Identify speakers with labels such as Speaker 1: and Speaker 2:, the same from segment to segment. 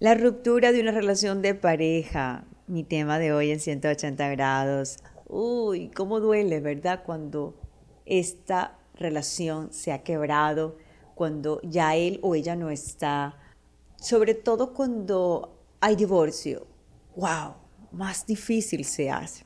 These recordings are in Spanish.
Speaker 1: La ruptura de una relación de pareja, mi tema de hoy en 180 grados. Uy, cómo duele, ¿verdad? Cuando esta relación se ha quebrado, cuando ya él o ella no está, sobre todo cuando hay divorcio. ¡Wow! Más difícil se hace.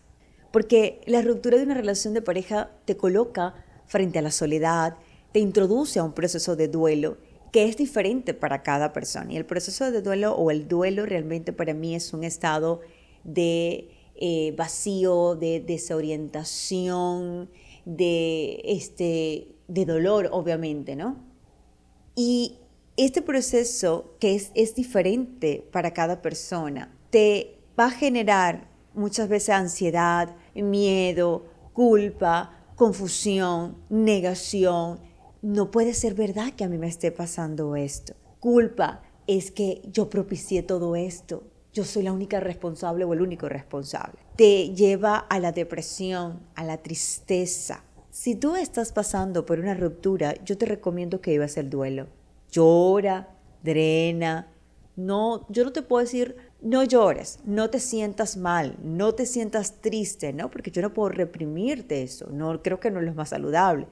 Speaker 1: Porque la ruptura de una relación de pareja te coloca frente a la soledad, te introduce a un proceso de duelo que es diferente para cada persona. Y el proceso de duelo o el duelo realmente para mí es un estado de eh, vacío, de desorientación, de, este, de dolor, obviamente, ¿no? Y este proceso que es, es diferente para cada persona, te va a generar muchas veces ansiedad, miedo, culpa, confusión, negación. No puede ser verdad que a mí me esté pasando esto. Culpa es que yo propicié todo esto. Yo soy la única responsable o el único responsable. Te lleva a la depresión, a la tristeza. Si tú estás pasando por una ruptura, yo te recomiendo que vivas el duelo. Llora, drena. No, yo no te puedo decir no llores, no te sientas mal, no te sientas triste, ¿no? Porque yo no puedo reprimirte eso, no creo que no es lo más saludable.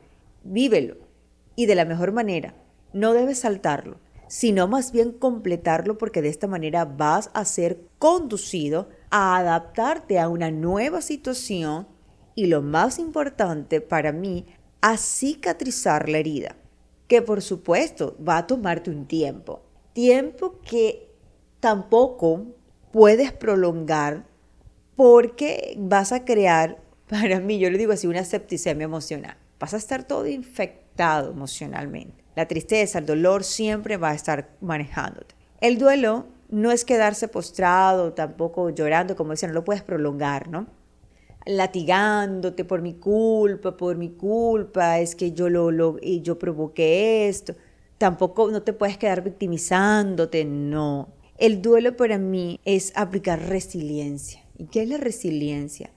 Speaker 1: Vívelo y de la mejor manera. No debes saltarlo, sino más bien completarlo porque de esta manera vas a ser conducido a adaptarte a una nueva situación y lo más importante para mí, a cicatrizar la herida, que por supuesto va a tomarte un tiempo, tiempo que tampoco puedes prolongar porque vas a crear, para mí, yo le digo así, una septicemia emocional. Vas a estar todo infectado emocionalmente. La tristeza, el dolor siempre va a estar manejándote. El duelo no es quedarse postrado, tampoco llorando, como decían, no lo puedes prolongar, ¿no? Latigándote por mi culpa, por mi culpa, es que yo lo, lo yo provoqué esto. Tampoco no te puedes quedar victimizándote, no el duelo para mí es aplicar resiliencia. ¿Y qué es la resiliencia?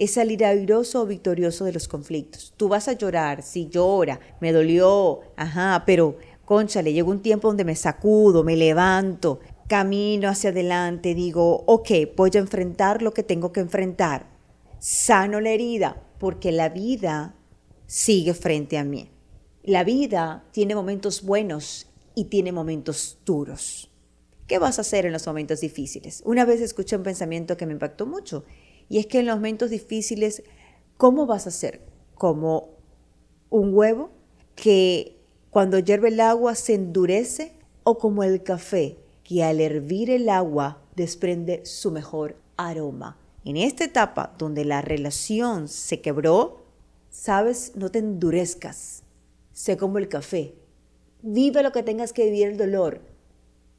Speaker 1: Es salir airoso o victorioso de los conflictos. Tú vas a llorar, sí llora, me dolió, ajá, pero concha, le llegó un tiempo donde me sacudo, me levanto, camino hacia adelante, digo, ok, voy a enfrentar lo que tengo que enfrentar. Sano la herida, porque la vida sigue frente a mí. La vida tiene momentos buenos y tiene momentos duros. ¿Qué vas a hacer en los momentos difíciles? Una vez escuché un pensamiento que me impactó mucho y es que en los momentos difíciles, ¿cómo vas a hacer? Como un huevo que cuando hierve el agua se endurece o como el café que al hervir el agua desprende su mejor aroma. En esta etapa donde la relación se quebró, sabes, no te endurezcas. Sé como el café. Vive lo que tengas que vivir el dolor,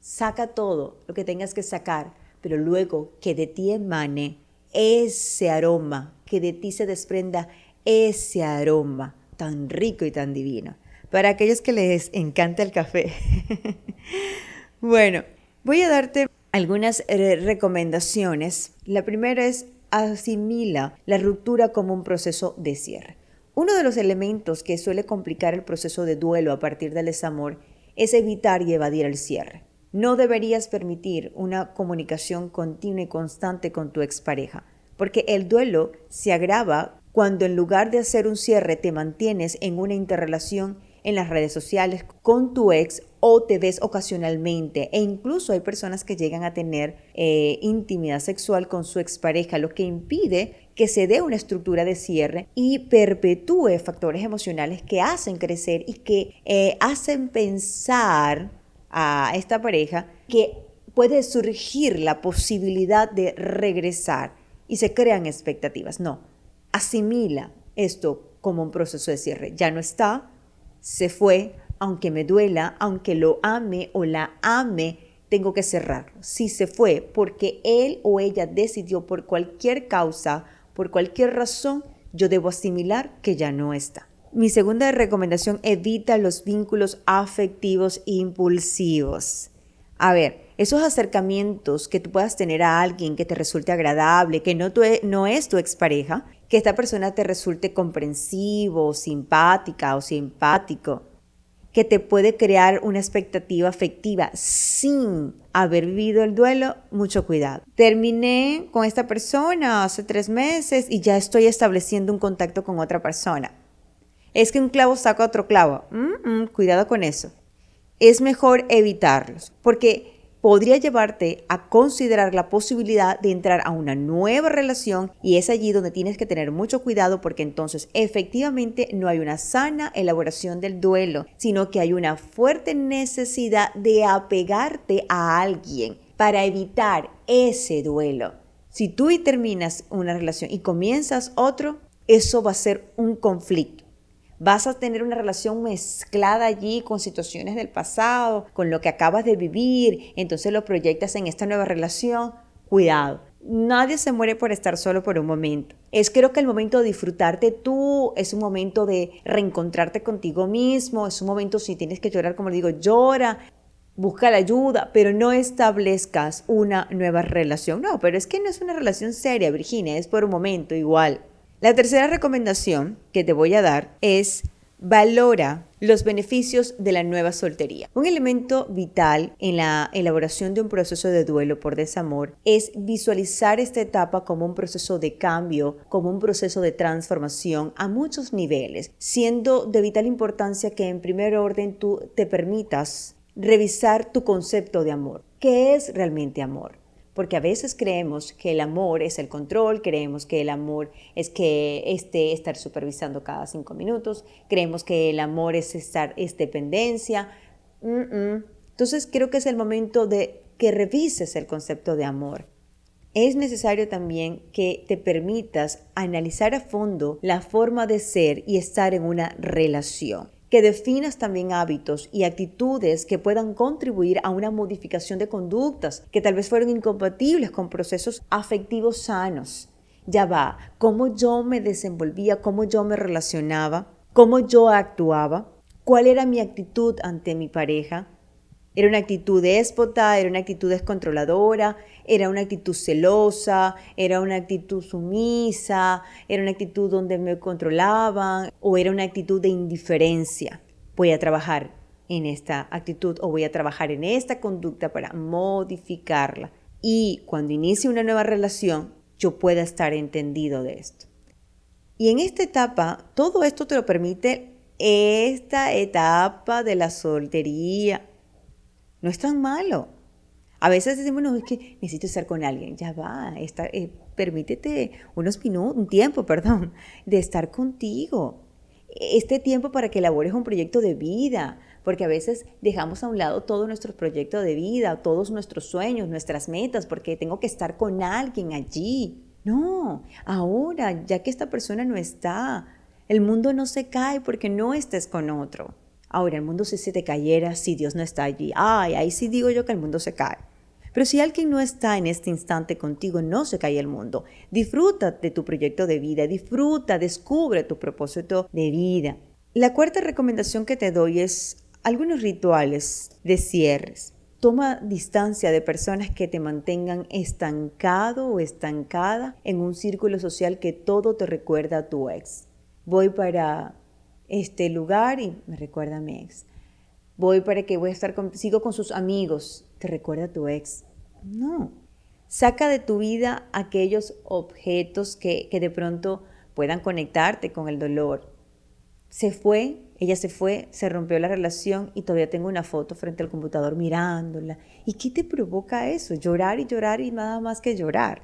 Speaker 1: saca todo lo que tengas que sacar, pero luego que de ti emane ese aroma, que de ti se desprenda ese aroma tan rico y tan divino. Para aquellos que les encanta el café. bueno, voy a darte algunas eh, recomendaciones. La primera es asimila la ruptura como un proceso de cierre. Uno de los elementos que suele complicar el proceso de duelo a partir del desamor es evitar y evadir el cierre. No deberías permitir una comunicación continua y constante con tu expareja, porque el duelo se agrava cuando en lugar de hacer un cierre te mantienes en una interrelación en las redes sociales con tu ex o te ves ocasionalmente. E incluso hay personas que llegan a tener eh, intimidad sexual con su expareja, lo que impide que se dé una estructura de cierre y perpetúe factores emocionales que hacen crecer y que eh, hacen pensar a esta pareja que puede surgir la posibilidad de regresar y se crean expectativas. No, asimila esto como un proceso de cierre. Ya no está, se fue, aunque me duela, aunque lo ame o la ame, tengo que cerrarlo. Si se fue porque él o ella decidió por cualquier causa, por cualquier razón, yo debo asimilar que ya no está. Mi segunda recomendación, evita los vínculos afectivos impulsivos. A ver, esos acercamientos que tú puedas tener a alguien que te resulte agradable, que no, no es tu expareja, que esta persona te resulte comprensivo, simpática o simpático. que te puede crear una expectativa afectiva sin haber vivido el duelo, mucho cuidado. Terminé con esta persona hace tres meses y ya estoy estableciendo un contacto con otra persona. Es que un clavo saca otro clavo. Mm, mm, cuidado con eso. Es mejor evitarlos porque podría llevarte a considerar la posibilidad de entrar a una nueva relación y es allí donde tienes que tener mucho cuidado porque entonces efectivamente no hay una sana elaboración del duelo, sino que hay una fuerte necesidad de apegarte a alguien para evitar ese duelo. Si tú terminas una relación y comienzas otro, eso va a ser un conflicto vas a tener una relación mezclada allí con situaciones del pasado, con lo que acabas de vivir, entonces lo proyectas en esta nueva relación. Cuidado, Nadie se muere por estar solo por un momento. Es creo que el momento de disfrutarte tú, es un momento de reencontrarte contigo mismo, es un momento si tienes que llorar, como le digo, llora, busca la ayuda, pero no establezcas una nueva relación. No, pero es que no es una relación seria, Virginia, es por un momento igual. La tercera recomendación que te voy a dar es valora los beneficios de la nueva soltería. Un elemento vital en la elaboración de un proceso de duelo por desamor es visualizar esta etapa como un proceso de cambio, como un proceso de transformación a muchos niveles, siendo de vital importancia que en primer orden tú te permitas revisar tu concepto de amor. ¿Qué es realmente amor? Porque a veces creemos que el amor es el control, creemos que el amor es que este, estar supervisando cada cinco minutos, creemos que el amor es estar es dependencia. Entonces creo que es el momento de que revises el concepto de amor. Es necesario también que te permitas analizar a fondo la forma de ser y estar en una relación que definas también hábitos y actitudes que puedan contribuir a una modificación de conductas que tal vez fueron incompatibles con procesos afectivos sanos. Ya va, cómo yo me desenvolvía, cómo yo me relacionaba, cómo yo actuaba, cuál era mi actitud ante mi pareja, era una actitud déspota, era una actitud descontroladora, era una actitud celosa, era una actitud sumisa, era una actitud donde me controlaban o era una actitud de indiferencia. Voy a trabajar en esta actitud o voy a trabajar en esta conducta para modificarla. Y cuando inicie una nueva relación, yo pueda estar entendido de esto. Y en esta etapa, todo esto te lo permite esta etapa de la soltería no es tan malo. A veces decimos, no, es que necesito estar con alguien. Ya va, eh, permítete unos minutos, un tiempo, perdón, de estar contigo. Este tiempo para que elabores un proyecto de vida, porque a veces dejamos a un lado todo nuestro proyecto de vida, todos nuestros sueños, nuestras metas, porque tengo que estar con alguien allí. No, ahora, ya que esta persona no está, el mundo no se cae porque no estés con otro. Ahora, el mundo si se te cayera si Dios no está allí. Ay, ahí sí digo yo que el mundo se cae. Pero si alguien no está en este instante contigo, no se cae el mundo. Disfruta de tu proyecto de vida, disfruta, descubre tu propósito de vida. La cuarta recomendación que te doy es algunos rituales de cierres. Toma distancia de personas que te mantengan estancado o estancada en un círculo social que todo te recuerda a tu ex. Voy para este lugar y me recuerda a mi ex. Voy para que voy a estar con, sigo con sus amigos, te recuerda a tu ex. No. Saca de tu vida aquellos objetos que, que de pronto puedan conectarte con el dolor. Se fue, ella se fue, se rompió la relación y todavía tengo una foto frente al computador mirándola. ¿Y qué te provoca eso? Llorar y llorar y nada más que llorar.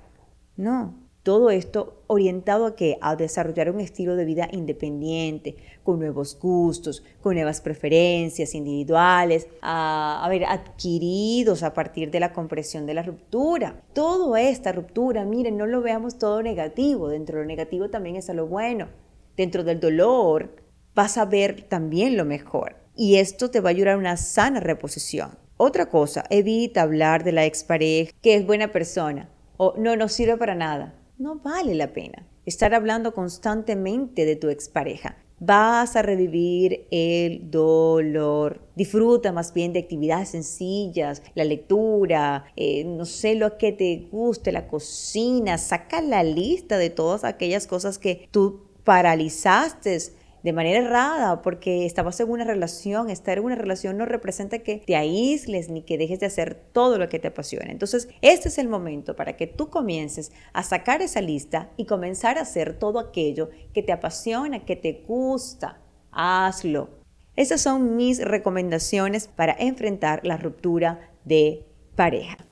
Speaker 1: No, todo esto orientado a que a desarrollar un estilo de vida independiente, con nuevos gustos, con nuevas preferencias individuales, a, ver, adquiridos a partir de la compresión de la ruptura. Toda esta ruptura, miren, no lo veamos todo negativo, dentro de lo negativo también está lo bueno. Dentro del dolor vas a ver también lo mejor. Y esto te va a ayudar a una sana reposición. Otra cosa, evita hablar de la expareja que es buena persona o no nos sirve para nada no vale la pena estar hablando constantemente de tu expareja. Vas a revivir el dolor. Disfruta más bien de actividades sencillas, la lectura, eh, no sé lo que te guste, la cocina. Saca la lista de todas aquellas cosas que tú paralizaste de manera errada porque estabas en una relación. Estar en una relación no representa que te aísles ni que dejes de hacer todo lo que te apasiona. Entonces, este es el momento para que tú comiences a sacar esa lista y comenzar a hacer todo aquello que te apasiona, que te gusta. Hazlo. Esas son mis recomendaciones para enfrentar la ruptura de pareja.